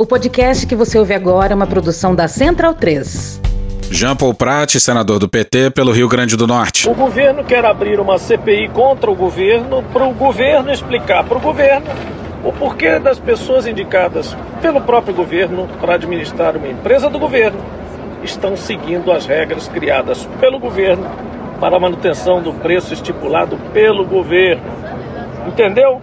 O podcast que você ouve agora é uma produção da Central 3. Jean Paul Prat, senador do PT pelo Rio Grande do Norte. O governo quer abrir uma CPI contra o governo para o governo explicar para o governo o porquê das pessoas indicadas pelo próprio governo para administrar uma empresa do governo estão seguindo as regras criadas pelo governo para a manutenção do preço estipulado pelo governo. Entendeu?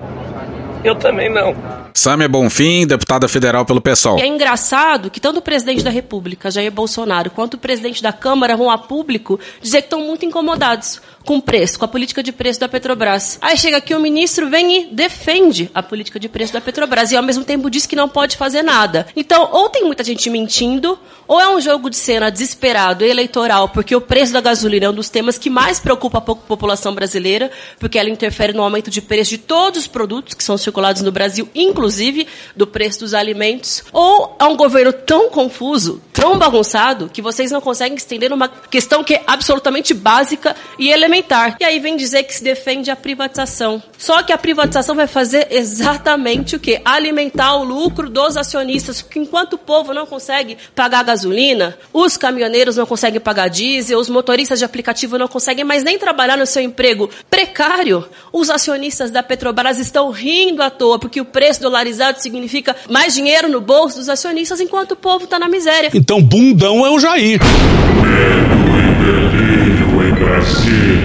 Eu também não. Samia Bonfim, deputada federal pelo PSOL. E é engraçado que tanto o presidente da República, Jair Bolsonaro, quanto o presidente da Câmara vão a público dizer que estão muito incomodados com preço, com a política de preço da Petrobras. Aí chega aqui o ministro, vem e defende a política de preço da Petrobras e ao mesmo tempo diz que não pode fazer nada. Então, ou tem muita gente mentindo, ou é um jogo de cena desesperado eleitoral, porque o preço da gasolina é um dos temas que mais preocupa a população brasileira, porque ela interfere no aumento de preço de todos os produtos que são circulados no Brasil, inclusive do preço dos alimentos, ou é um governo tão confuso, tão bagunçado, que vocês não conseguem estender uma questão que é absolutamente básica e elementar e aí vem dizer que se defende a privatização. Só que a privatização vai fazer exatamente o quê? Alimentar o lucro dos acionistas, porque enquanto o povo não consegue pagar gasolina, os caminhoneiros não conseguem pagar diesel, os motoristas de aplicativo não conseguem mais nem trabalhar no seu emprego precário, os acionistas da Petrobras estão rindo à toa, porque o preço dolarizado significa mais dinheiro no bolso dos acionistas, enquanto o povo está na miséria. Então, bundão é o Jair. Medo e delírio em Brasília.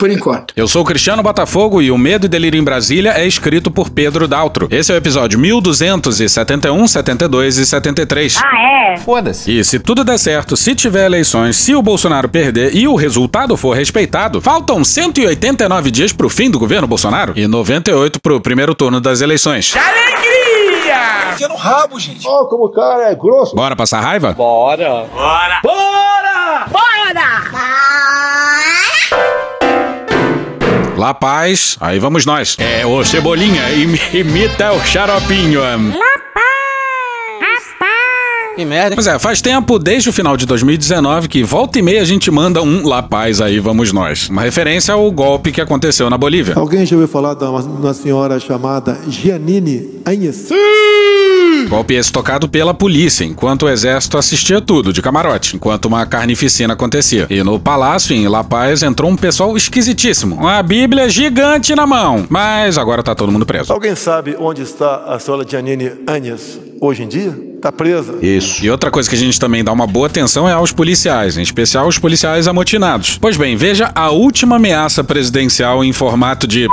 Por enquanto. Eu sou o Cristiano Botafogo e o Medo e Delírio em Brasília é escrito por Pedro Daltro. Esse é o episódio 1271, 72 e 73. Ah, é? Foda-se. E se tudo der certo, se tiver eleições, se o Bolsonaro perder e o resultado for respeitado, faltam 189 dias pro fim do governo Bolsonaro e 98 pro primeiro turno das eleições. Alegria! Enfia no rabo, gente. Ó, oh, como o cara é grosso. Bora passar raiva? Bora! Bora! Bora! La Paz, aí vamos nós. É, o Cebolinha im imita o xaropinho. Que merda. Pois é, faz tempo, desde o final de 2019, que volta e meia a gente manda um La Paz aí, vamos nós. Uma referência ao golpe que aconteceu na Bolívia. Alguém já ouviu falar de uma, uma senhora chamada Giannini Agnes? Golpe esse tocado pela polícia, enquanto o exército assistia tudo de camarote, enquanto uma carnificina acontecia. E no palácio, em La Paz, entrou um pessoal esquisitíssimo. Uma bíblia gigante na mão. Mas agora tá todo mundo preso. Alguém sabe onde está a senhora Giannini Agnes hoje em dia? Tá presa. Isso. E outra coisa que a gente também dá uma boa atenção é aos policiais, em especial os policiais amotinados. Pois bem, veja a última ameaça presidencial em formato de.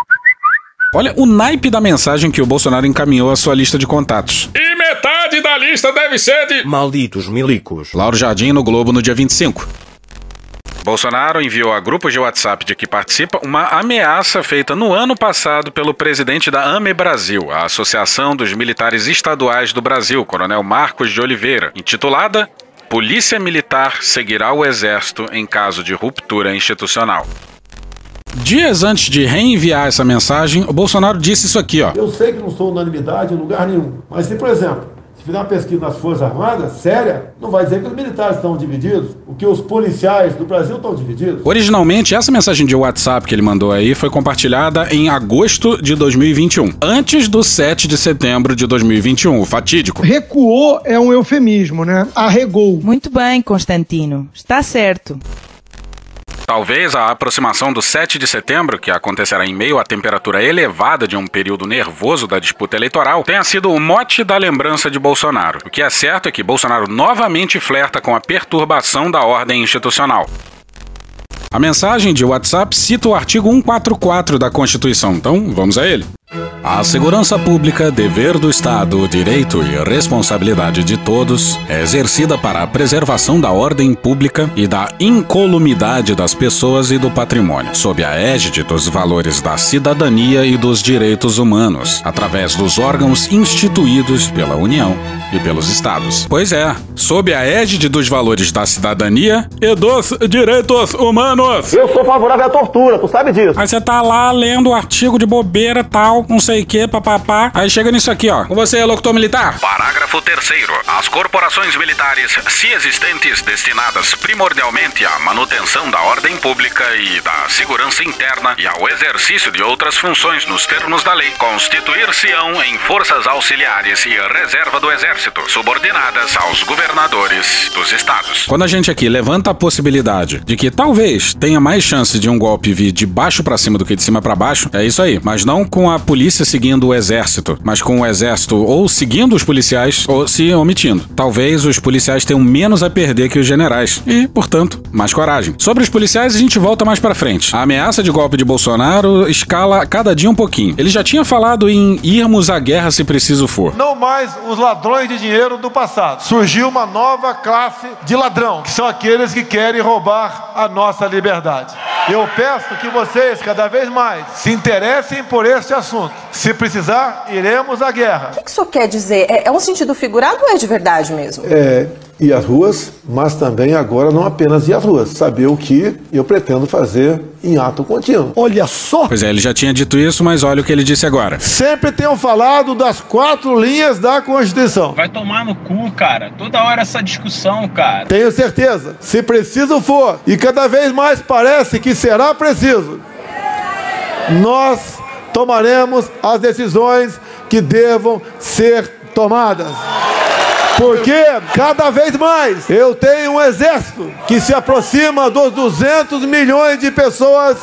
Olha o naipe da mensagem que o Bolsonaro encaminhou à sua lista de contatos. E metade da lista deve ser de. Malditos milicos. Lauro Jardim no Globo no dia 25. Bolsonaro enviou a grupos de WhatsApp de que participa uma ameaça feita no ano passado pelo presidente da AME Brasil, a Associação dos Militares Estaduais do Brasil, Coronel Marcos de Oliveira, intitulada Polícia Militar seguirá o Exército em caso de ruptura institucional. Dias antes de reenviar essa mensagem, o Bolsonaro disse isso aqui, ó. Eu sei que não sou unanimidade em lugar nenhum, mas se, por exemplo, se fizer uma pesquisa nas Forças Armadas, séria, não vai dizer que os militares estão divididos, o que os policiais do Brasil estão divididos. Originalmente, essa mensagem de WhatsApp que ele mandou aí foi compartilhada em agosto de 2021, antes do 7 de setembro de 2021, o fatídico. Recuou é um eufemismo, né? Arregou. Muito bem, Constantino. Está certo. Talvez a aproximação do 7 de setembro, que acontecerá em meio à temperatura elevada de um período nervoso da disputa eleitoral, tenha sido o mote da lembrança de Bolsonaro. O que é certo é que Bolsonaro novamente flerta com a perturbação da ordem institucional. A mensagem de WhatsApp cita o artigo 144 da Constituição, então vamos a ele. A segurança pública, dever do Estado, direito e responsabilidade de todos, é exercida para a preservação da ordem pública e da incolumidade das pessoas e do patrimônio, sob a égide dos valores da cidadania e dos direitos humanos, através dos órgãos instituídos pela União e pelos Estados. Pois é, sob a égide dos valores da cidadania e dos direitos humanos. Eu sou favorável à tortura, tu sabe disso. Aí você tá lá lendo o artigo de bobeira tal tal, não sei o que, papapá. Aí chega nisso aqui, ó. Com você, locutor militar. Parágrafo 3 As corporações militares, se existentes, destinadas primordialmente à manutenção da ordem pública e da segurança interna e ao exercício de outras funções nos termos da lei, constituir-se-ão em forças auxiliares e reserva do Exército, subordinadas aos governadores dos estados. Quando a gente aqui levanta a possibilidade de que talvez tenha mais chance de um golpe vir de baixo para cima do que de cima para baixo, é isso aí. Mas não com a polícia seguindo o exército, mas com o exército ou seguindo os policiais ou se omitindo. Talvez os policiais tenham menos a perder que os generais e, portanto, mais coragem. Sobre os policiais a gente volta mais para frente. A ameaça de golpe de Bolsonaro escala cada dia um pouquinho. Ele já tinha falado em irmos à guerra se preciso for. Não mais os ladrões de dinheiro do passado. Surgiu uma nova classe de ladrão, que são aqueles que querem roubar a nossa liberdade. Eu peço que vocês, cada vez mais, se interessem por este assunto. Se precisar, iremos à guerra. O que isso quer dizer? É, é um sentido figurado ou é de verdade mesmo? É, ir às ruas, mas também agora não apenas ir às ruas, saber o que eu pretendo fazer em ato contínuo. Olha só! Pois é, ele já tinha dito isso, mas olha o que ele disse agora. Sempre tenho falado das quatro linhas da Constituição. Vai tomar no cu, cara. Toda hora essa discussão, cara. Tenho certeza. Se preciso for, e cada vez mais parece que será preciso, nós tomaremos as decisões que devam ser tomadas. Porque cada vez mais eu tenho um exército que se aproxima dos 200 milhões de pessoas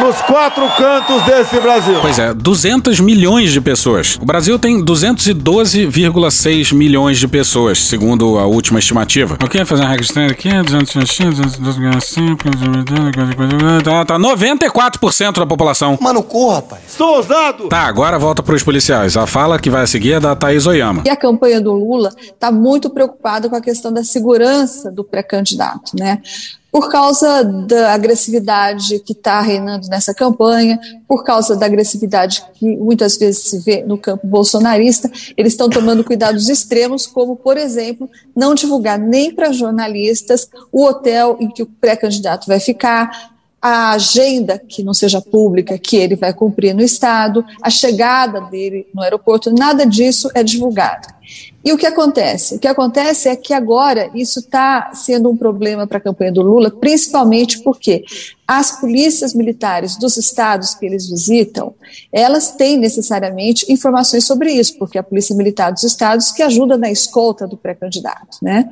nos quatro cantos desse Brasil. Pois é, 200 milhões de pessoas. O Brasil tem 212,6 milhões de pessoas, segundo a última estimativa. Ok, fazer uma regra estranha aqui, 212,5, tá, tá 94% da população. Mano, corra, rapaz. Sou ousado! Tá, agora volta pros policiais. A fala que vai a seguir é da Thaís Oyama. E a campanha do Lula está muito preocupada com a questão da segurança do pré-candidato, né? Por causa da agressividade que está reinando nessa campanha, por causa da agressividade que muitas vezes se vê no campo bolsonarista, eles estão tomando cuidados extremos, como, por exemplo, não divulgar nem para jornalistas o hotel em que o pré-candidato vai ficar, a agenda que não seja pública, que ele vai cumprir no Estado, a chegada dele no aeroporto, nada disso é divulgado. E o que acontece? O que acontece é que agora isso está sendo um problema para a campanha do Lula, principalmente porque as polícias militares dos estados que eles visitam, elas têm necessariamente informações sobre isso, porque a polícia militar dos estados que ajuda na escolta do pré-candidato, né?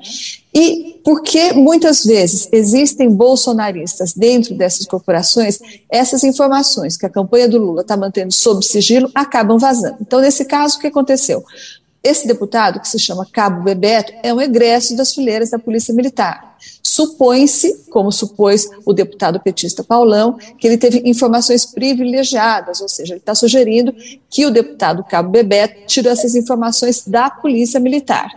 E porque muitas vezes existem bolsonaristas dentro dessas corporações, essas informações que a campanha do Lula está mantendo sob sigilo acabam vazando. Então, nesse caso, o que aconteceu? Esse deputado, que se chama Cabo Bebeto, é um egresso das fileiras da Polícia Militar. Supõe-se, como supôs o deputado petista Paulão, que ele teve informações privilegiadas, ou seja, ele está sugerindo que o deputado Cabo Bebeto tirou essas informações da Polícia Militar.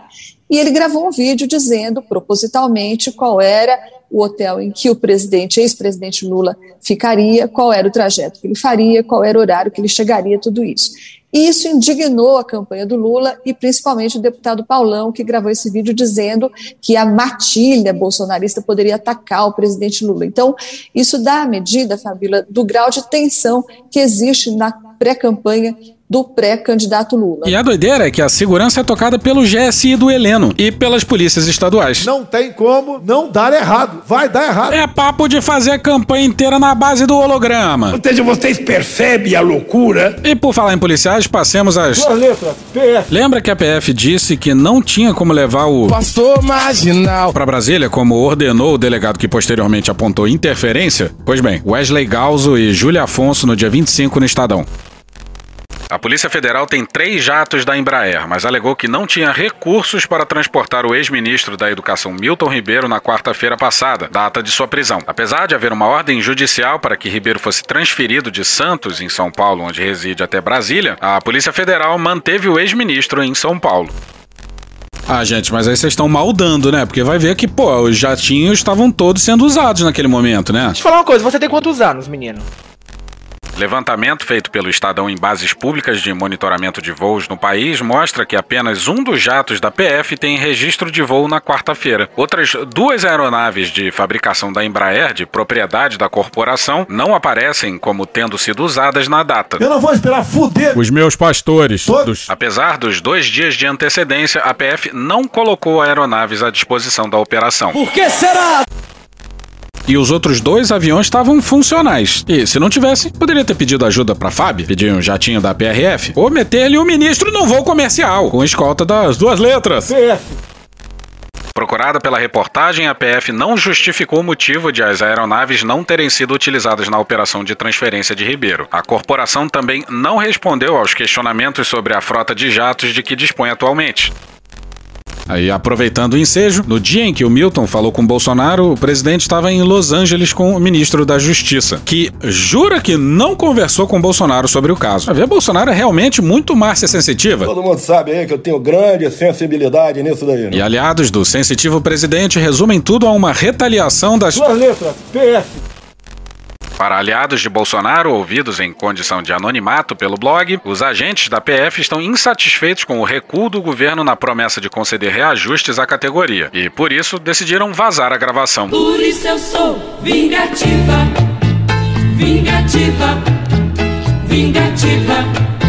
E ele gravou um vídeo dizendo, propositalmente, qual era o hotel em que o presidente, ex-presidente Lula, ficaria, qual era o trajeto que ele faria, qual era o horário que ele chegaria, tudo isso. E isso indignou a campanha do Lula e principalmente o deputado Paulão, que gravou esse vídeo dizendo que a matilha bolsonarista poderia atacar o presidente Lula. Então, isso dá a medida, Fabíola, do grau de tensão que existe na pré-campanha do pré-candidato Lula. E a doideira é que a segurança é tocada pelo GSI do Heleno e pelas polícias estaduais. Não tem como não dar errado. Vai dar errado. É papo de fazer a campanha inteira na base do holograma. Ou seja, vocês percebem a loucura. E por falar em policiais, passemos às. Duas letras, PF. Lembra que a PF disse que não tinha como levar o. Pastor marginal. Para Brasília, como ordenou o delegado que posteriormente apontou interferência? Pois bem, Wesley Galzo e Júlia Afonso no dia 25 no Estadão. A Polícia Federal tem três jatos da Embraer, mas alegou que não tinha recursos para transportar o ex-ministro da Educação Milton Ribeiro na quarta-feira passada, data de sua prisão. Apesar de haver uma ordem judicial para que Ribeiro fosse transferido de Santos, em São Paulo, onde reside, até Brasília, a Polícia Federal manteve o ex-ministro em São Paulo. Ah, gente, mas aí vocês estão maldando, né? Porque vai ver que, pô, os jatinhos estavam todos sendo usados naquele momento, né? Deixa eu falar uma coisa, você tem quantos anos, menino? Levantamento feito pelo Estadão em bases públicas de monitoramento de voos no país mostra que apenas um dos jatos da PF tem registro de voo na quarta-feira. Outras duas aeronaves de fabricação da Embraer, de propriedade da corporação, não aparecem como tendo sido usadas na data. Eu não vou esperar fuder. Os meus pastores. Todos. Apesar dos dois dias de antecedência, a PF não colocou aeronaves à disposição da operação. Por que será? E os outros dois aviões estavam funcionais. E se não tivesse, poderia ter pedido ajuda pra FAB, pedir um jatinho da PRF, ou meter-lhe o ministro num voo comercial, com escolta das duas letras. Procurada pela reportagem, a PF não justificou o motivo de as aeronaves não terem sido utilizadas na operação de transferência de Ribeiro. A corporação também não respondeu aos questionamentos sobre a frota de jatos de que dispõe atualmente. Aí, aproveitando o ensejo, no dia em que o Milton falou com Bolsonaro, o presidente estava em Los Angeles com o ministro da Justiça, que jura que não conversou com Bolsonaro sobre o caso. A ver, Bolsonaro é realmente muito Márcia sensitiva. Todo mundo sabe aí que eu tenho grande sensibilidade nisso daí. Né? E aliados do sensitivo presidente resumem tudo a uma retaliação das. Duas letras, PS. Para aliados de Bolsonaro ouvidos em condição de anonimato pelo blog, os agentes da PF estão insatisfeitos com o recuo do governo na promessa de conceder reajustes à categoria e, por isso, decidiram vazar a gravação. Por isso eu sou vingativa, vingativa, vingativa.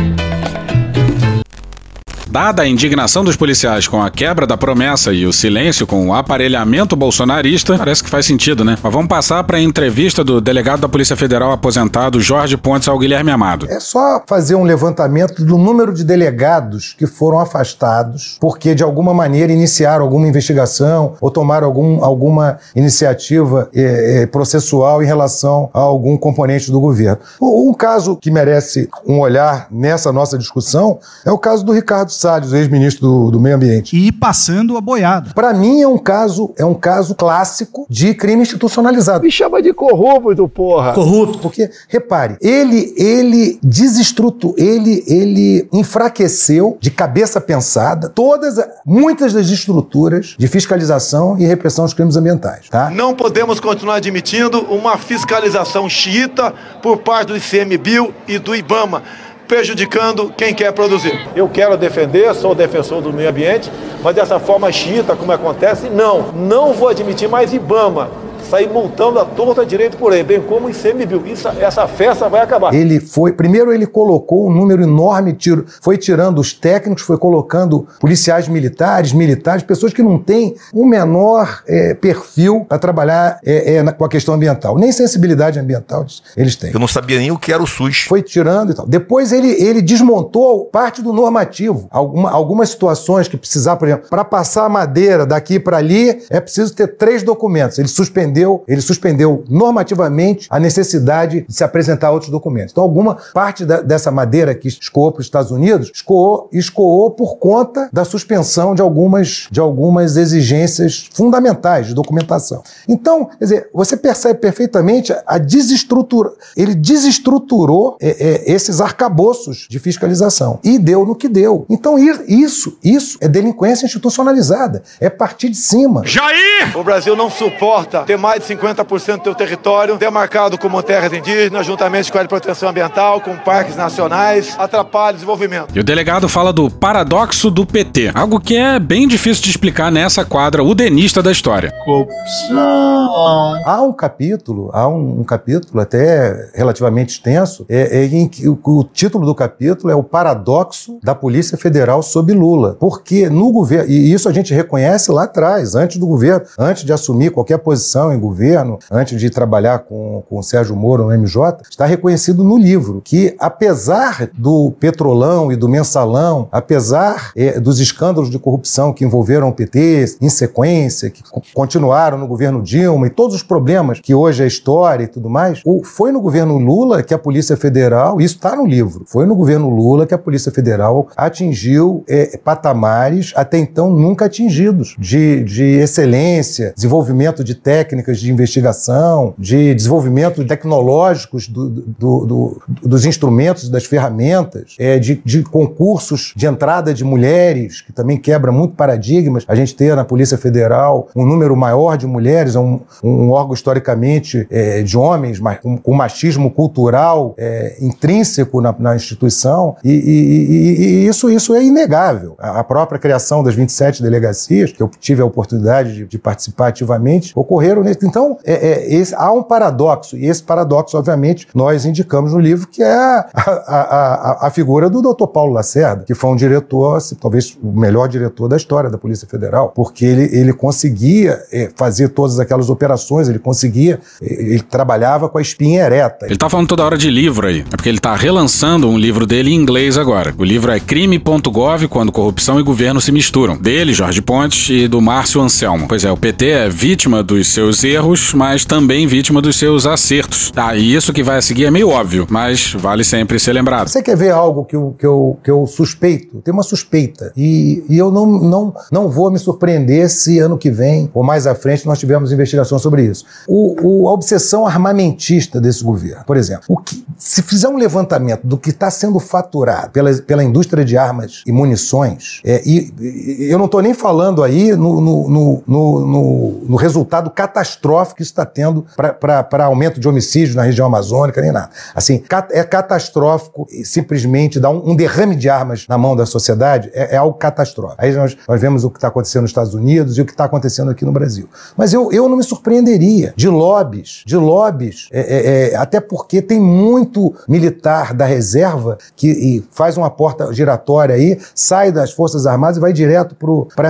Dada a indignação dos policiais com a quebra da promessa e o silêncio com o aparelhamento bolsonarista, parece que faz sentido, né? Mas vamos passar para a entrevista do delegado da Polícia Federal aposentado Jorge Pontes ao Guilherme Amado. É só fazer um levantamento do número de delegados que foram afastados porque de alguma maneira iniciaram alguma investigação ou tomaram algum, alguma iniciativa é, é, processual em relação a algum componente do governo. Um caso que merece um olhar nessa nossa discussão é o caso do Ricardo ex-ministro do, do, Meio Ambiente. E passando a boiada. Para mim é um caso é um caso clássico de crime institucionalizado. Me chama de corrupto, porra. Corrupto, porque repare, ele ele desestruturou, ele ele enfraqueceu de cabeça pensada todas muitas das estruturas de fiscalização e repressão dos crimes ambientais, tá? Não podemos continuar admitindo uma fiscalização xiita por parte do ICMBio e do IBAMA prejudicando quem quer produzir. Eu quero defender, sou defensor do meio ambiente, mas dessa forma xiita, como acontece, não. Não vou admitir mais IBAMA sair multando a torta direito por aí, bem como o ICMBio. Isso, essa festa vai acabar. Ele foi, primeiro ele colocou um número enorme, tiro, foi tirando os técnicos, foi colocando policiais militares, militares, pessoas que não têm o menor é, perfil para trabalhar é, é, na, com a questão ambiental, nem sensibilidade ambiental eles têm. Eu não sabia nem o que era o SUS. Foi tirando e tal. Depois ele, ele desmontou parte do normativo. Alguma, algumas situações que precisar, por exemplo, para passar a madeira daqui para ali, é preciso ter três documentos. Ele suspendeu suspendeu, ele suspendeu normativamente a necessidade de se apresentar outros documentos. Então, alguma parte da, dessa madeira que escoou para os Estados Unidos escoou, escoou por conta da suspensão de algumas, de algumas exigências fundamentais de documentação. Então, quer dizer, você percebe perfeitamente a desestrutura, ele desestruturou é, é, esses arcabouços de fiscalização e deu no que deu. Então, isso, isso é delinquência institucionalizada, é partir de cima. Jair! O Brasil não suporta ter mais de 50% do teu território demarcado como terras indígenas, juntamente com a proteção ambiental, com parques nacionais, atrapalha o desenvolvimento. E o delegado fala do paradoxo do PT, algo que é bem difícil de explicar nessa quadra udenista da história. Corrupção. Há um capítulo, há um, um capítulo até relativamente extenso, é, é em que o, o título do capítulo é o paradoxo da Polícia Federal sob Lula. Porque no governo, e isso a gente reconhece lá atrás, antes do governo, antes de assumir qualquer posição em governo, antes de trabalhar com, com o Sérgio Moro no MJ, está reconhecido no livro que, apesar do petrolão e do mensalão, apesar é, dos escândalos de corrupção que envolveram o PT em sequência, que continuaram no governo Dilma e todos os problemas que hoje é história e tudo mais, o, foi no governo Lula que a Polícia Federal, isso está no livro, foi no governo Lula que a Polícia Federal atingiu é, patamares até então nunca atingidos de, de excelência, desenvolvimento de técnica técnicas de investigação, de desenvolvimento tecnológicos do, do, do, dos instrumentos, das ferramentas, é, de, de, concursos de entrada de mulheres, que também quebra muito paradigmas. A gente ter na Polícia Federal um número maior de mulheres, é um, um órgão historicamente é, de homens, mas com, com machismo cultural é, intrínseco na, na instituição, e, e, e, e, isso, isso é inegável. A, a própria criação das 27 delegacias, que eu tive a oportunidade de, de participar ativamente, ocorreram nesse. Então, é, é, esse, há um paradoxo, e esse paradoxo, obviamente, nós indicamos no livro, que é a, a, a, a figura do Dr. Paulo Lacerda, que foi um diretor, assim, talvez o melhor diretor da história da Polícia Federal, porque ele, ele conseguia é, fazer todas aquelas operações, ele conseguia, é, ele trabalhava com a espinha ereta. Ele tá falando toda hora de livro aí, é porque ele tá relançando um livro dele em inglês agora. O livro é crime.gov, quando corrupção e governo se misturam. Dele, Jorge Pontes, e do Márcio Anselmo. Pois é, o PT é vítima dos seus erros, mas também vítima dos seus acertos. Ah, e isso que vai a seguir é meio óbvio, mas vale sempre ser lembrado. Você quer ver algo que eu, que eu, que eu suspeito? Tem uma suspeita. E, e eu não, não, não vou me surpreender se ano que vem ou mais à frente nós tivermos investigação sobre isso. O, o a obsessão armamentista desse governo, por exemplo. O que, se fizer um levantamento do que está sendo faturado pela, pela indústria de armas e munições, é, e, e eu não estou nem falando aí no, no, no, no, no resultado catastrófico que isso está tendo para aumento de homicídios na região amazônica, nem nada. Assim, é catastrófico simplesmente dar um, um derrame de armas na mão da sociedade, é, é algo catastrófico. Aí nós, nós vemos o que está acontecendo nos Estados Unidos e o que está acontecendo aqui no Brasil. Mas eu, eu não me surpreenderia de lobbies, de lobbies, é, é, é até porque tem muito militar da reserva que faz uma porta giratória aí, sai das Forças Armadas e vai direto para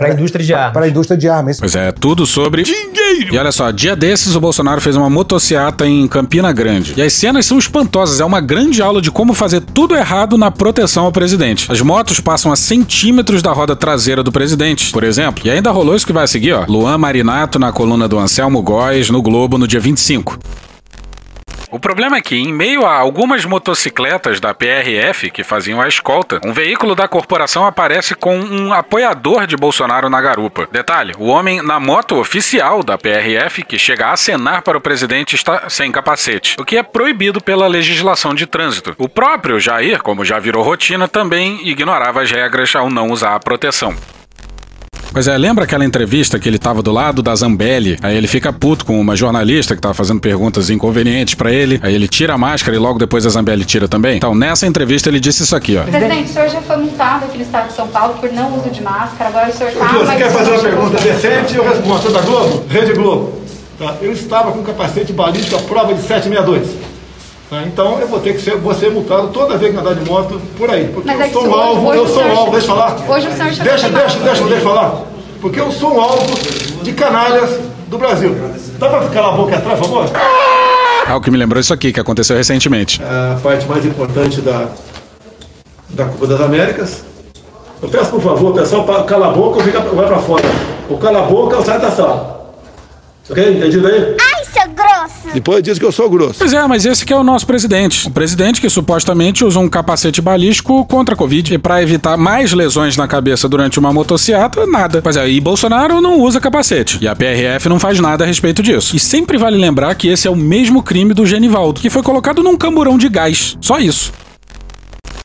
a indústria de armas. Para a indústria de armas. Pois é, tudo sobre dinheiro. E olha só, dia desses o Bolsonaro fez uma motociata em Campina Grande. E as cenas são espantosas, é uma grande aula de como fazer tudo errado na proteção ao presidente. As motos passam a centímetros da roda traseira do presidente, por exemplo. E ainda rolou isso que vai seguir, ó. Luan Marinato na coluna do Anselmo Góes no Globo no dia 25. O problema é que, em meio a algumas motocicletas da PRF que faziam a escolta, um veículo da corporação aparece com um apoiador de Bolsonaro na garupa. Detalhe: o homem na moto oficial da PRF que chega a acenar para o presidente está sem capacete, o que é proibido pela legislação de trânsito. O próprio Jair, como já virou rotina, também ignorava as regras ao não usar a proteção. Pois é, lembra aquela entrevista que ele tava do lado da Zambelli? Aí ele fica puto com uma jornalista que tava fazendo perguntas inconvenientes para ele. Aí ele tira a máscara e logo depois a Zambelli tira também. Então, nessa entrevista ele disse isso aqui, ó. Presidente, o senhor já foi multado aqui no estado de São Paulo por não uso de máscara. Agora o senhor tá. Você quer fazer uma pergunta decente? Eu respondo. Você é da Globo? Rede Globo. Tá. Eu estava com capacete balístico à prova de 762. Tá, então eu vou ter que ser, vou ser multado toda vez que andar de moto por aí. Porque Mas eu é sou um alvo, eu sou um alvo, deixa eu falar. Hoje o senhor deixa, deixa, deixa, deixa, deixa eu falar. Porque eu sou um alvo de canalhas do Brasil. Dá pra ficar a boca atrás, por favor? Ah, o que me lembrou isso aqui, que aconteceu recentemente. É a parte mais importante da, da Copa das Américas. Eu peço, por favor, pessoal, cala a boca ou vai pra fora. Ou cala a boca ou sai da sala. Ok? Entendido aí? Depois diz que eu sou grosso. Pois é, mas esse que é o nosso presidente. O presidente que supostamente usa um capacete balístico contra a Covid e para evitar mais lesões na cabeça durante uma motociata, nada. Pois é, e Bolsonaro não usa capacete. E a PRF não faz nada a respeito disso. E sempre vale lembrar que esse é o mesmo crime do Genivaldo, que foi colocado num camburão de gás. Só isso.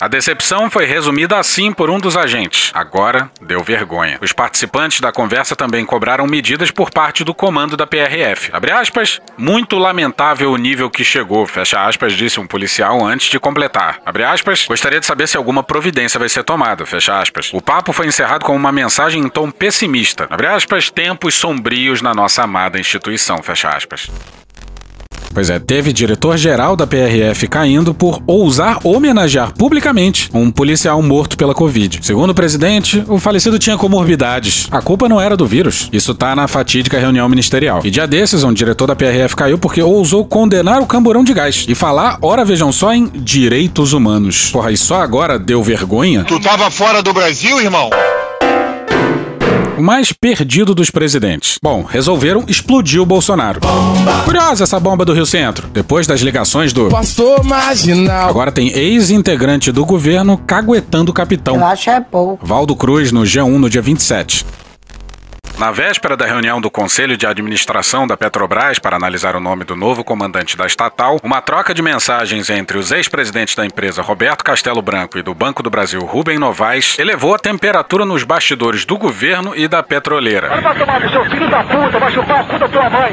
A decepção foi resumida assim por um dos agentes. Agora deu vergonha. Os participantes da conversa também cobraram medidas por parte do comando da PRF. Abre aspas, muito lamentável o nível que chegou, fecha aspas, disse um policial antes de completar. Abre aspas, gostaria de saber se alguma providência vai ser tomada, fecha aspas. O papo foi encerrado com uma mensagem em tom pessimista. Abre aspas, tempos sombrios na nossa amada instituição, fecha aspas. Pois é, teve diretor-geral da PRF caindo por ousar homenagear publicamente um policial morto pela Covid. Segundo o presidente, o falecido tinha comorbidades. A culpa não era do vírus. Isso tá na fatídica reunião ministerial. E dia desses, um diretor da PRF caiu porque ousou condenar o camburão de gás e falar, ora vejam só, em direitos humanos. Porra, e só agora deu vergonha? Tu tava fora do Brasil, irmão? O mais perdido dos presidentes. Bom, resolveram explodir o Bolsonaro. Bomba. Curiosa essa bomba do Rio Centro. Depois das ligações do Pastor Marginal. Agora tem ex-integrante do governo caguetando o capitão. Eu acho é pouco. Valdo Cruz no G1 no dia 27. Na véspera da reunião do Conselho de Administração da Petrobras para analisar o nome do novo comandante da estatal, uma troca de mensagens entre os ex-presidentes da empresa Roberto Castelo Branco e do Banco do Brasil Rubem Novaes elevou a temperatura nos bastidores do governo e da petroleira.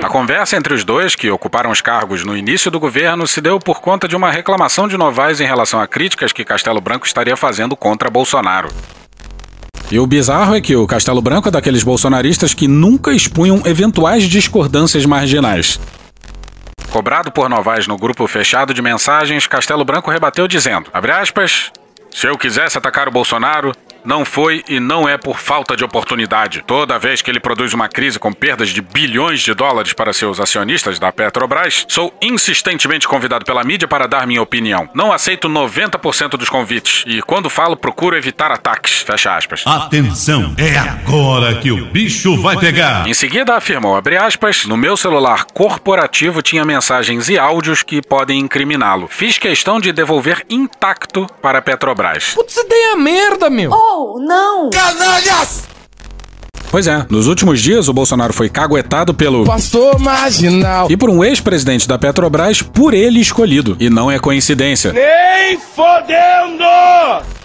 A conversa entre os dois, que ocuparam os cargos no início do governo, se deu por conta de uma reclamação de Novaes em relação a críticas que Castelo Branco estaria fazendo contra Bolsonaro. E o bizarro é que o Castelo Branco é daqueles bolsonaristas que nunca expunham eventuais discordâncias marginais. Cobrado por Novaes no grupo fechado de mensagens, Castelo Branco rebateu dizendo, aspas, se eu quisesse atacar o Bolsonaro, não foi e não é por falta de oportunidade. Toda vez que ele produz uma crise com perdas de bilhões de dólares para seus acionistas da Petrobras, sou insistentemente convidado pela mídia para dar minha opinião. Não aceito 90% dos convites e, quando falo, procuro evitar ataques. Fecha aspas. Atenção, é agora que o bicho vai pegar. Em seguida, afirmou, abre aspas, no meu celular corporativo tinha mensagens e áudios que podem incriminá-lo. Fiz questão de devolver intacto para a Petrobras. Putz, ideia merda, meu. Oh, não! Canalhas! Pois é, nos últimos dias o Bolsonaro foi caguetado pelo pastor marginal e por um ex-presidente da Petrobras por ele escolhido. E não é coincidência. Nem fodendo!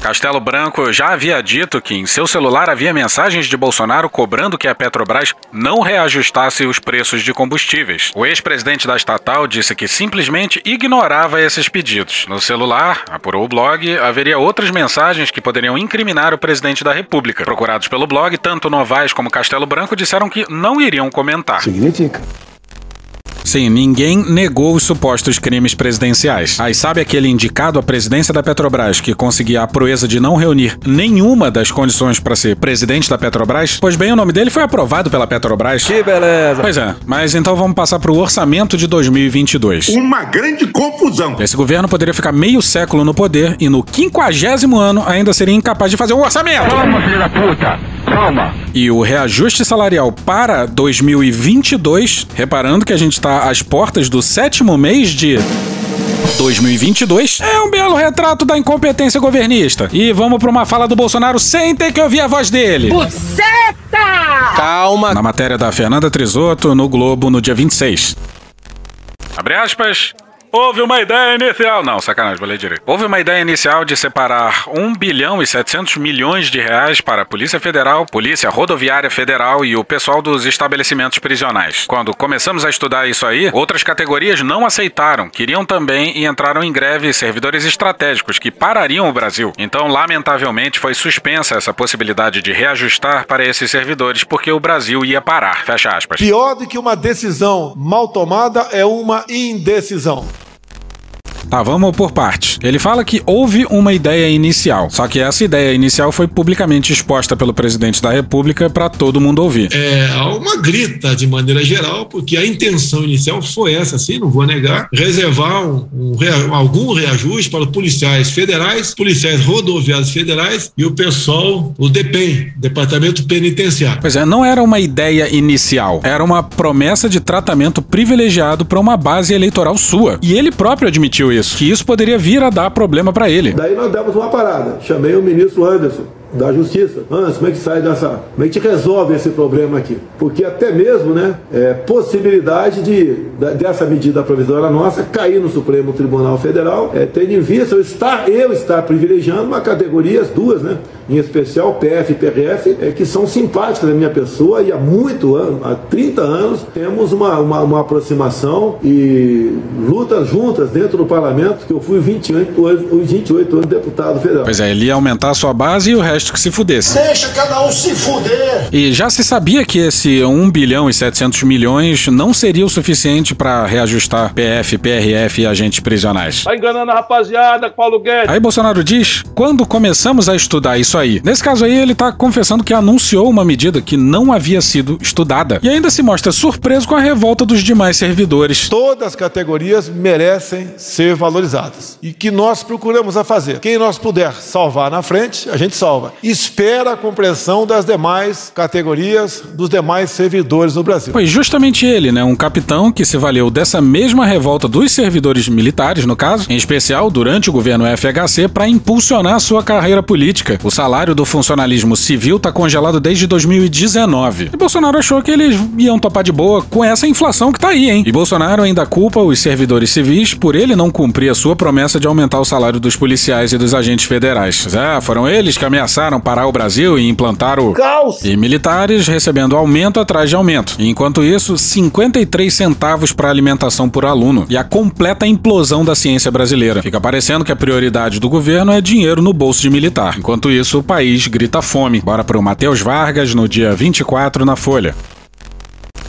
Castelo Branco já havia dito que em seu celular havia mensagens de Bolsonaro cobrando que a Petrobras não reajustasse os preços de combustíveis. O ex-presidente da estatal disse que simplesmente ignorava esses pedidos. No celular, apurou o blog, haveria outras mensagens que poderiam incriminar o presidente da República. Procurados pelo blog, tanto Novaes como Castelo Branco disseram que não iriam comentar. Significa. Sim, ninguém negou os supostos crimes presidenciais. Aí sabe aquele indicado à presidência da Petrobras que conseguia a proeza de não reunir nenhuma das condições para ser presidente da Petrobras? Pois bem, o nome dele foi aprovado pela Petrobras. Que beleza. Pois é, mas então vamos passar para o orçamento de 2022. Uma grande confusão. Esse governo poderia ficar meio século no poder e no quinquagésimo ano ainda seria incapaz de fazer um orçamento. Calma, filho da puta. Calma. E o reajuste salarial para 2022, reparando que a gente está às portas do sétimo mês de 2022 é um belo retrato da incompetência governista. E vamos para uma fala do Bolsonaro sem ter que ouvir a voz dele. Buceta! Calma. Na matéria da Fernanda Trisotto no Globo no dia 26. Abre aspas. Houve uma ideia inicial. Não, sacanagem, vou ler direito. Houve uma ideia inicial de separar 1 bilhão e 700 milhões de reais para a Polícia Federal, Polícia Rodoviária Federal e o pessoal dos estabelecimentos prisionais. Quando começamos a estudar isso aí, outras categorias não aceitaram, queriam também e entraram em greve servidores estratégicos que parariam o Brasil. Então, lamentavelmente, foi suspensa essa possibilidade de reajustar para esses servidores porque o Brasil ia parar. Fecha aspas. Pior do que uma decisão mal tomada é uma indecisão. Tá, vamos por partes. Ele fala que houve uma ideia inicial, só que essa ideia inicial foi publicamente exposta pelo presidente da República para todo mundo ouvir. É, há uma grita de maneira geral, porque a intenção inicial foi essa, sim, não vou negar, reservar um, um algum reajuste para os policiais federais, policiais rodoviários federais e o pessoal, o DEPEN, Departamento Penitenciário. Pois é, não era uma ideia inicial, era uma promessa de tratamento privilegiado para uma base eleitoral sua. E ele próprio admitiu isso, que isso poderia vir a dar problema para ele. Daí nós demos uma parada. Chamei o ministro Anderson da Justiça. Anderson, como é que sai dessa. Como é que resolve esse problema aqui? Porque até mesmo, né, é, possibilidade de, da- dessa medida provisória nossa cair no Supremo Tribunal Federal, é, tendo em vista eu estar, eu estar privilegiando uma categoria, as duas, né? Em especial PF e PRF, é, que são simpáticas à minha pessoa e há muito ano, há 30 anos, temos uma, uma, uma aproximação e lutas juntas dentro do parlamento, que eu fui 28 anos, 28 anos deputado federal. Pois é, ele ia aumentar a sua base e o resto que se fudesse. Deixa cada um se fuder. E já se sabia que esse 1 bilhão e 700 milhões não seria o suficiente para reajustar PF, PRF e agentes prisionais. Tá enganando a rapaziada, Paulo Guedes. Aí Bolsonaro diz: quando começamos a estudar isso aí. Nesse caso aí, ele tá confessando que anunciou uma medida que não havia sido estudada. E ainda se mostra surpreso com a revolta dos demais servidores. Todas as categorias merecem ser valorizadas. E que nós procuramos a fazer. Quem nós puder salvar na frente, a gente salva. Espera a compreensão das demais categorias, dos demais servidores do Brasil. Foi justamente ele, né, um capitão que se valeu dessa mesma revolta dos servidores militares, no caso, em especial durante o governo FHC, para impulsionar sua carreira política. O salário do funcionalismo civil está congelado desde 2019. E Bolsonaro achou que eles iam topar de boa com essa inflação que tá aí, hein? E Bolsonaro ainda culpa os servidores civis por ele não cumprir a sua promessa de aumentar o salário dos policiais e dos agentes federais. É, foram eles que ameaçaram parar o Brasil e implantar o caos. E militares recebendo aumento atrás de aumento. Enquanto isso, 53 centavos para alimentação por aluno e a completa implosão da ciência brasileira. Fica parecendo que a prioridade do governo é dinheiro no bolso de militar. Enquanto isso, o país grita fome. Bora pro Matheus Vargas no dia 24 na Folha.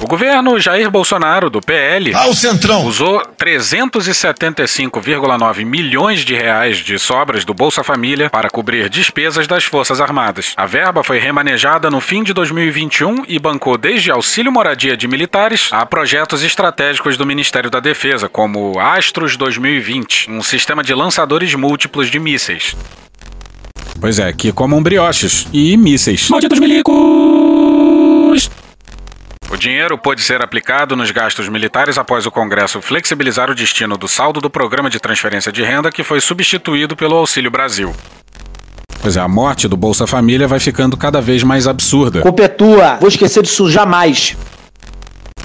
O governo Jair Bolsonaro, do PL, Ao Centrão. usou 375,9 milhões de reais de sobras do Bolsa Família para cobrir despesas das Forças Armadas. A verba foi remanejada no fim de 2021 e bancou desde auxílio moradia de militares a projetos estratégicos do Ministério da Defesa, como Astros 2020, um sistema de lançadores múltiplos de mísseis. Pois é, que comam brioches e mísseis. Malditos milicos! Dinheiro pôde ser aplicado nos gastos militares após o Congresso flexibilizar o destino do saldo do programa de transferência de renda que foi substituído pelo Auxílio Brasil. Pois é, a morte do Bolsa Família vai ficando cada vez mais absurda. Culpa é vou esquecer disso jamais.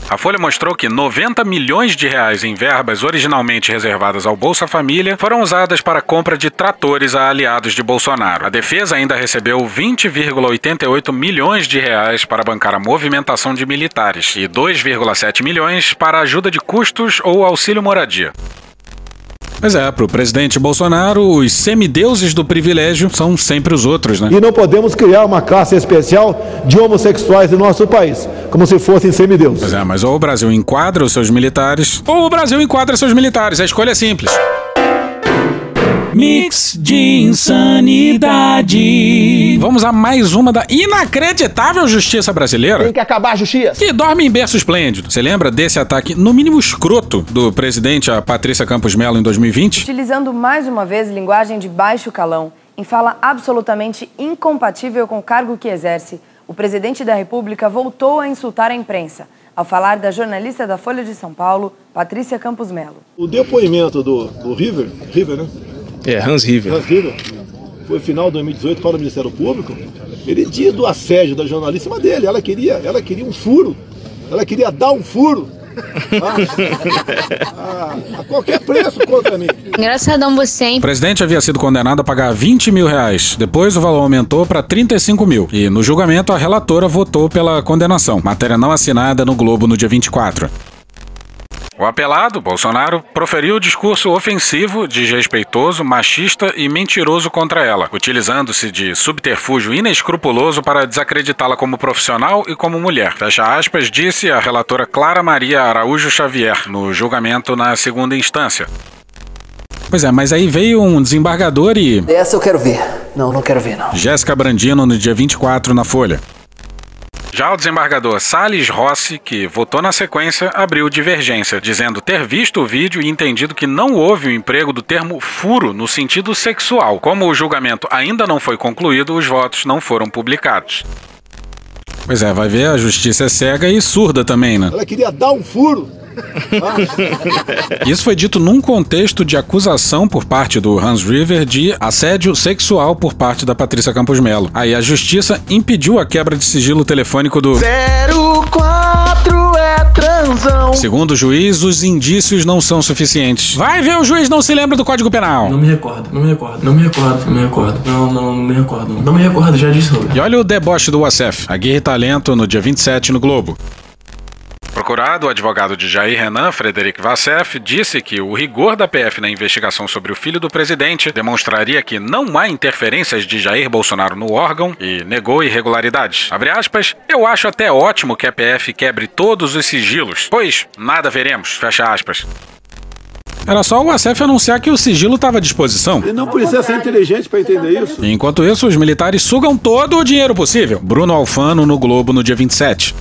A Folha mostrou que 90 milhões de reais em verbas originalmente reservadas ao Bolsa Família foram usadas para compra de tratores a aliados de Bolsonaro. A defesa ainda recebeu 20,88 milhões de reais para bancar a movimentação de militares e 2,7 milhões para ajuda de custos ou auxílio moradia. Mas é, pro presidente Bolsonaro, os semideuses do privilégio são sempre os outros, né? E não podemos criar uma classe especial de homossexuais no nosso país, como se fossem semideuses. Pois é, mas ou o Brasil enquadra os seus militares, ou o Brasil enquadra seus militares. A escolha é simples. Mix de insanidade. Vamos a mais uma da inacreditável justiça brasileira. Tem que acabar a justiça. Que dorme em berço esplêndido. Você lembra desse ataque, no mínimo escroto, do presidente a Patrícia Campos Melo em 2020? Utilizando mais uma vez linguagem de baixo calão, em fala absolutamente incompatível com o cargo que exerce, o presidente da República voltou a insultar a imprensa ao falar da jornalista da Folha de São Paulo, Patrícia Campos Melo. O depoimento do, do River, River, né? É, Hans River. Hans River, foi final de 2018 para o Ministério Público. Ele diz do assédio da jornalista mas dele. Ela queria, ela queria um furo. Ela queria dar um furo. Ah, a, a qualquer preço contra mim. Engraçadão você, hein? O presidente havia sido condenado a pagar 20 mil reais. Depois o valor aumentou para 35 mil. E no julgamento a relatora votou pela condenação. Matéria não assinada no Globo no dia 24. O apelado, Bolsonaro, proferiu discurso ofensivo, desrespeitoso, machista e mentiroso contra ela, utilizando-se de subterfúgio inescrupuloso para desacreditá-la como profissional e como mulher. Fecha aspas, disse a relatora Clara Maria Araújo Xavier no julgamento na segunda instância. Pois é, mas aí veio um desembargador e. Essa eu quero ver. Não, não quero ver, não. Jéssica Brandino no dia 24 na Folha. Já o desembargador Salles Rossi, que votou na sequência, abriu divergência, dizendo ter visto o vídeo e entendido que não houve o emprego do termo furo no sentido sexual. Como o julgamento ainda não foi concluído, os votos não foram publicados. Pois é, vai ver, a justiça é cega e surda também, né? Ela queria dar um furo. Isso foi dito num contexto de acusação por parte do Hans River de assédio sexual por parte da Patrícia Campos Melo. Aí a justiça impediu a quebra de sigilo telefônico do 04 é transão. Segundo o juiz, os indícios não são suficientes. Vai ver, o juiz não se lembra do Código Penal. Não me recordo, não me recordo, não me recordo, não me recordo. Não, não, não me recordo. Não, não me recordo, já disse, Roberto. E olha o deboche do Wassef, a Guerra e Talento no dia 27 no Globo. Procurado, o advogado de Jair Renan, Frederic Vassef, disse que o rigor da PF na investigação sobre o filho do presidente demonstraria que não há interferências de Jair Bolsonaro no órgão e negou irregularidades. Abre aspas, eu acho até ótimo que a PF quebre todos os sigilos, pois nada veremos, fecha aspas. Era só o ACF anunciar que o sigilo estava à disposição. Ele não precisa ser inteligente para entender isso. Enquanto isso, os militares sugam todo o dinheiro possível. Bruno Alfano no Globo no dia 27.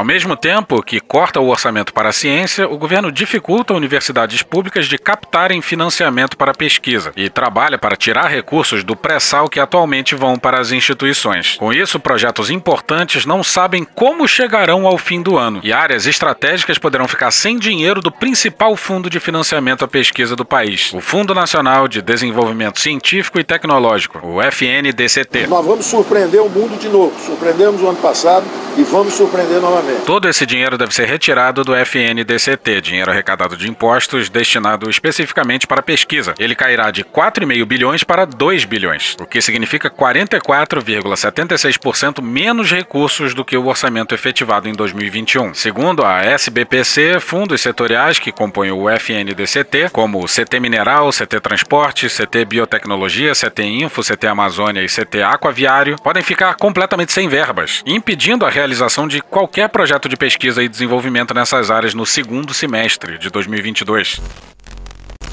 Ao mesmo tempo que corta o orçamento para a ciência, o governo dificulta universidades públicas de captarem financiamento para pesquisa e trabalha para tirar recursos do pré-sal que atualmente vão para as instituições. Com isso, projetos importantes não sabem como chegarão ao fim do ano e áreas estratégicas poderão ficar sem dinheiro do principal fundo de financiamento à pesquisa do país, o Fundo Nacional de Desenvolvimento Científico e Tecnológico, o FNDCT. Nós vamos surpreender o mundo de novo. Surpreendemos o ano passado e vamos surpreender novamente. Todo esse dinheiro deve ser retirado do FNDCT, dinheiro arrecadado de impostos destinado especificamente para pesquisa. Ele cairá de 4,5 bilhões para 2 bilhões, o que significa 44,76% menos recursos do que o orçamento efetivado em 2021. Segundo a SBPC, fundos setoriais que compõem o FNDCT, como o CT Mineral, CT Transporte, CT Biotecnologia, CT Info, CT Amazônia e CT Aquaviário, podem ficar completamente sem verbas, impedindo a realização de qualquer projeto de pesquisa e desenvolvimento nessas áreas no segundo semestre de 2022.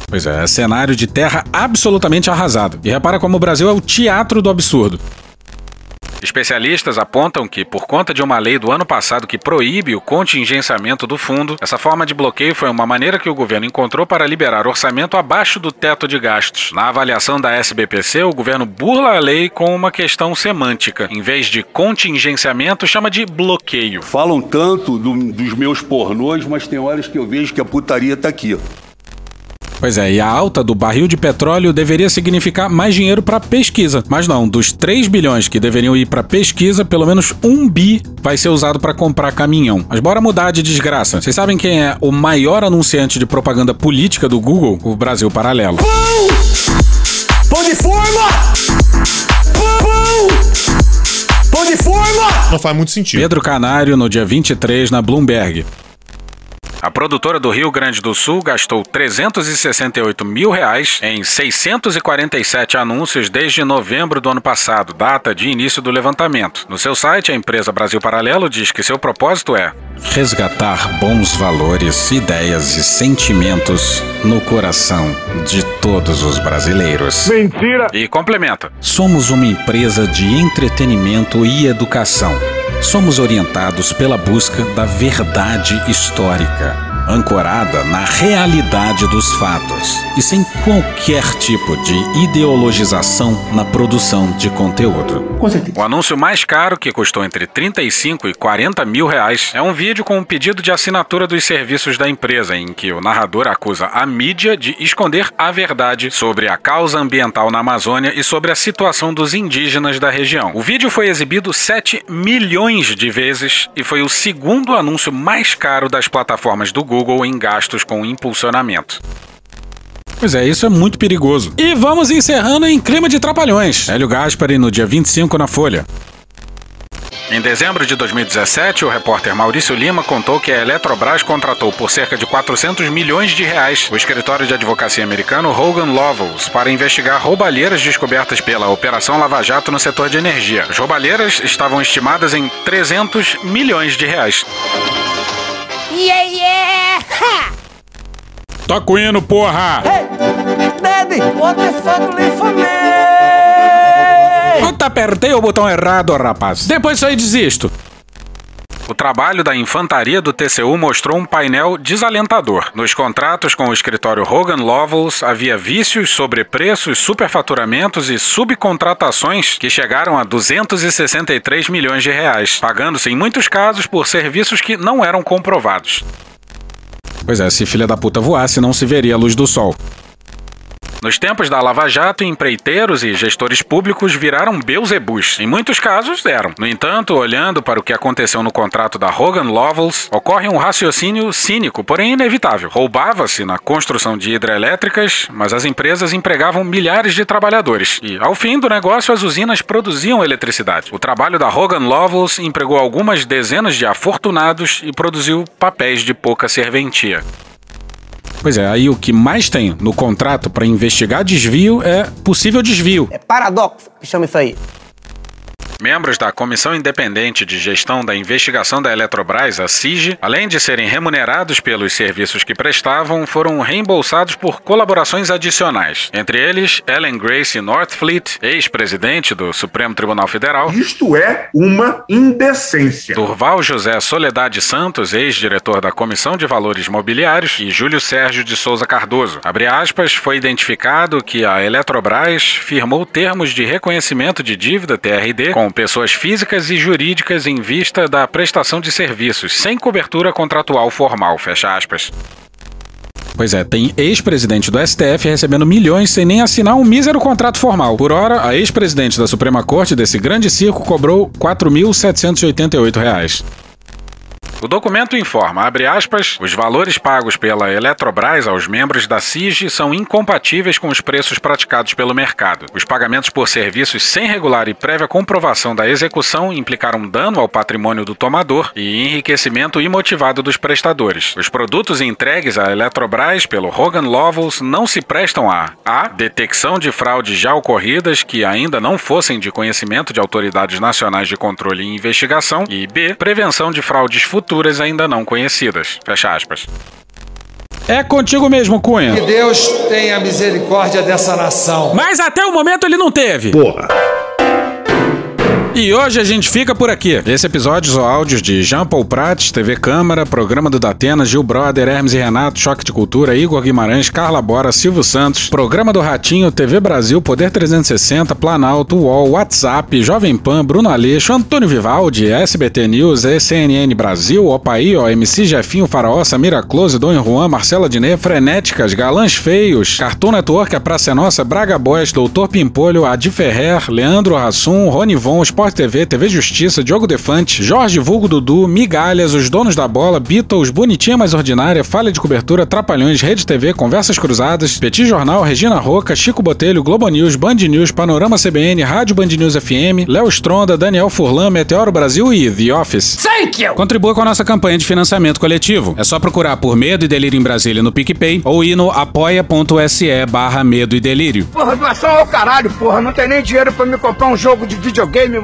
Pois é, cenário de terra absolutamente arrasado. E repara como o Brasil é o teatro do absurdo. Especialistas apontam que, por conta de uma lei do ano passado que proíbe o contingenciamento do fundo, essa forma de bloqueio foi uma maneira que o governo encontrou para liberar orçamento abaixo do teto de gastos. Na avaliação da SBPC, o governo burla a lei com uma questão semântica. Em vez de contingenciamento, chama de bloqueio. Falam tanto do, dos meus pornôs, mas tem horas que eu vejo que a putaria tá aqui. Pois é, e a alta do barril de petróleo deveria significar mais dinheiro para pesquisa. Mas não, dos 3 bilhões que deveriam ir para pesquisa, pelo menos um bi vai ser usado para comprar caminhão. Mas bora mudar de desgraça. Vocês sabem quem é o maior anunciante de propaganda política do Google? O Brasil Paralelo. Pão! Pão de forma! Pão! Pão de forma! Não faz muito sentido. Pedro Canário, no dia 23, na Bloomberg. A produtora do Rio Grande do Sul gastou 368 mil reais em 647 anúncios desde novembro do ano passado, data de início do levantamento. No seu site, a empresa Brasil Paralelo diz que seu propósito é resgatar bons valores, ideias e sentimentos no coração de todos os brasileiros. Mentira! E complementa: somos uma empresa de entretenimento e educação. Somos orientados pela busca da verdade histórica, Мира. Ancorada na realidade dos fatos e sem qualquer tipo de ideologização na produção de conteúdo. Com certeza. O anúncio mais caro, que custou entre 35 e 40 mil reais, é um vídeo com um pedido de assinatura dos serviços da empresa, em que o narrador acusa a mídia de esconder a verdade sobre a causa ambiental na Amazônia e sobre a situação dos indígenas da região. O vídeo foi exibido 7 milhões de vezes e foi o segundo anúncio mais caro das plataformas do Google em gastos com impulsionamento. Pois é, isso é muito perigoso. E vamos encerrando em clima de trapalhões. Hélio Gaspari no dia 25 na Folha. Em dezembro de 2017, o repórter Maurício Lima contou que a Eletrobras contratou por cerca de 400 milhões de reais o escritório de advocacia americano Hogan Lovells para investigar roubalheiras descobertas pela Operação Lava Jato no setor de energia. As roubalheiras estavam estimadas em 300 milhões de reais. Yeah, yeah! Ha! Toca o hino, porra! Hey! Daddy, what the fuck live for me? Puta, apertei o botão errado, rapaz. Depois só desisto. O trabalho da infantaria do TCU mostrou um painel desalentador. Nos contratos com o escritório Hogan Lovells havia vícios, sobrepreços, superfaturamentos e subcontratações que chegaram a 263 milhões de reais, pagando-se em muitos casos por serviços que não eram comprovados. Pois é, se filha da puta voasse, não se veria a luz do sol. Nos tempos da Lava Jato, empreiteiros e gestores públicos viraram beuzebus. Em muitos casos, eram. No entanto, olhando para o que aconteceu no contrato da Hogan Lovells, ocorre um raciocínio cínico, porém inevitável. Roubava-se na construção de hidrelétricas, mas as empresas empregavam milhares de trabalhadores. E, ao fim do negócio, as usinas produziam eletricidade. O trabalho da Hogan Lovells empregou algumas dezenas de afortunados e produziu papéis de pouca serventia. Pois é, aí o que mais tem no contrato para investigar desvio é possível desvio. É paradoxo que chama isso aí. Membros da Comissão Independente de Gestão da Investigação da Eletrobras, a CIG, além de serem remunerados pelos serviços que prestavam, foram reembolsados por colaborações adicionais. Entre eles, Ellen Grace Northfleet, ex-presidente do Supremo Tribunal Federal. Isto é uma indecência. Durval José Soledade Santos, ex-diretor da Comissão de Valores Mobiliários, e Júlio Sérgio de Souza Cardoso. Abre aspas, foi identificado que a Eletrobras firmou termos de reconhecimento de dívida TRD com pessoas físicas e jurídicas em vista da prestação de serviços, sem cobertura contratual formal, fecha aspas. Pois é, tem ex-presidente do STF recebendo milhões sem nem assinar um mísero contrato formal. Por hora, a ex-presidente da Suprema Corte desse grande circo cobrou R$ 4.788. O documento informa, abre aspas, os valores pagos pela Eletrobras aos membros da CIG são incompatíveis com os preços praticados pelo mercado. Os pagamentos por serviços sem regular e prévia comprovação da execução implicaram dano ao patrimônio do tomador e enriquecimento imotivado dos prestadores. Os produtos entregues à Eletrobras pelo Hogan Lovells não se prestam a a. detecção de fraudes já ocorridas que ainda não fossem de conhecimento de autoridades nacionais de controle e investigação e b. prevenção de fraudes futuras futuras ainda não conhecidas. Fecha aspas. É contigo mesmo, Cunha. Que Deus tenha misericórdia dessa nação. Mas até o momento ele não teve. Porra. E hoje a gente fica por aqui. Esse episódio ou áudios de Jean Paul Prates, TV Câmara, Programa do Datena, Gil Brother, Hermes e Renato, Choque de Cultura, Igor Guimarães, Carla Bora, Silvio Santos, Programa do Ratinho, TV Brasil, Poder 360, Planalto, UOL, WhatsApp, Jovem Pan, Bruno Aleixo, Antônio Vivaldi, SBT News, CNN Brasil, Opaí, OMC Jefinho, Faraó, Samira Close, Dom Juan, Marcela Diné, Frenéticas, Galãs Feios, Cartoon Network, A Praça é Nossa, Braga Boys, Doutor Pimpolho, Adi Ferrer, Leandro Rassum, Rony Von, Sport TV, TV Justiça, Diogo Defante, Jorge Vulgo Dudu, Migalhas, Os Donos da Bola, Beatles, Bonitinha Mais Ordinária, Falha de Cobertura, Trapalhões, Rede TV, Conversas Cruzadas, Petit Jornal, Regina Roca, Chico Botelho, Globo News, Band News, Panorama CBN, Rádio Band News FM, Léo Stronda, Daniel Furlan, Meteoro Brasil e The Office. Thank you! Contribua com a nossa campanha de financiamento coletivo. É só procurar por Medo e Delírio em Brasília no PicPay ou ir no apoia.se barra Medo e Delírio. Porra, doação ao caralho, porra. Não tem nem dinheiro pra me comprar um jogo de videogame,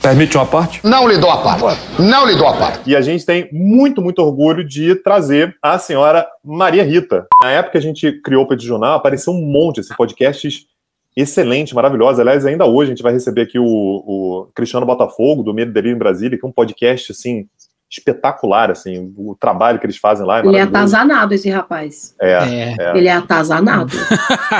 Permite uma parte? Não lhe dou a parte. Não lhe dou a parte. E a gente tem muito, muito orgulho de trazer a senhora Maria Rita. Na época que a gente criou o Petit Jornal, apareceu um monte, assim, podcasts excelentes, maravilhosos. Aliás, ainda hoje a gente vai receber aqui o, o Cristiano Botafogo, do Medo Delírio em Brasília, que é um podcast, assim, espetacular, assim, o trabalho que eles fazem lá. É Ele é atazanado, esse rapaz. É, é. Ele é atazanado.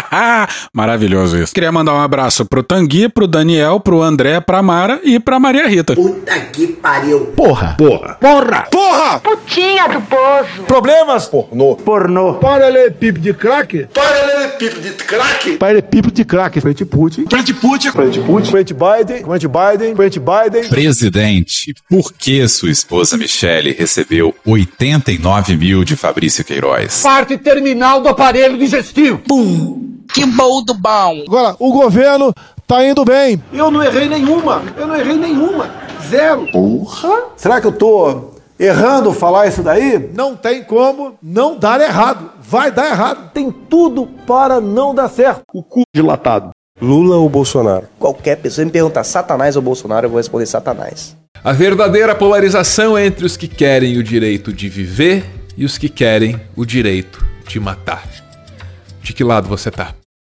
Maravilhoso isso. Queria mandar um abraço pro Tangui, pro Daniel, pro André, pra Mara e pra Maria Rita. Puta que pariu. Porra. Porra. Porra. Porra. Putinha do poço. Problemas? Pornô. Pornô. Paralelepípedo de crack? Paralelepípedo de crack. Paralelepípedo de crack. Frente Putin. Frente Putin. Frente Putin. Frente Biden. Frente Biden. Frente Biden. Presidente, por que sua esposa Michele recebeu 89 mil de Fabrício Queiroz? Parte terminal do aparelho digestivo. Pum. Que bom do bom. Agora, o governo tá indo bem. Eu não errei nenhuma. Eu não errei nenhuma. Zero. Porra. Será que eu tô errando falar isso daí? Não tem como não dar errado. Vai dar errado. Tem tudo para não dar certo. O cu dilatado. Lula ou Bolsonaro? Qualquer pessoa me perguntar Satanás ou Bolsonaro, eu vou responder Satanás. A verdadeira polarização é entre os que querem o direito de viver e os que querem o direito de matar. De que lado você tá?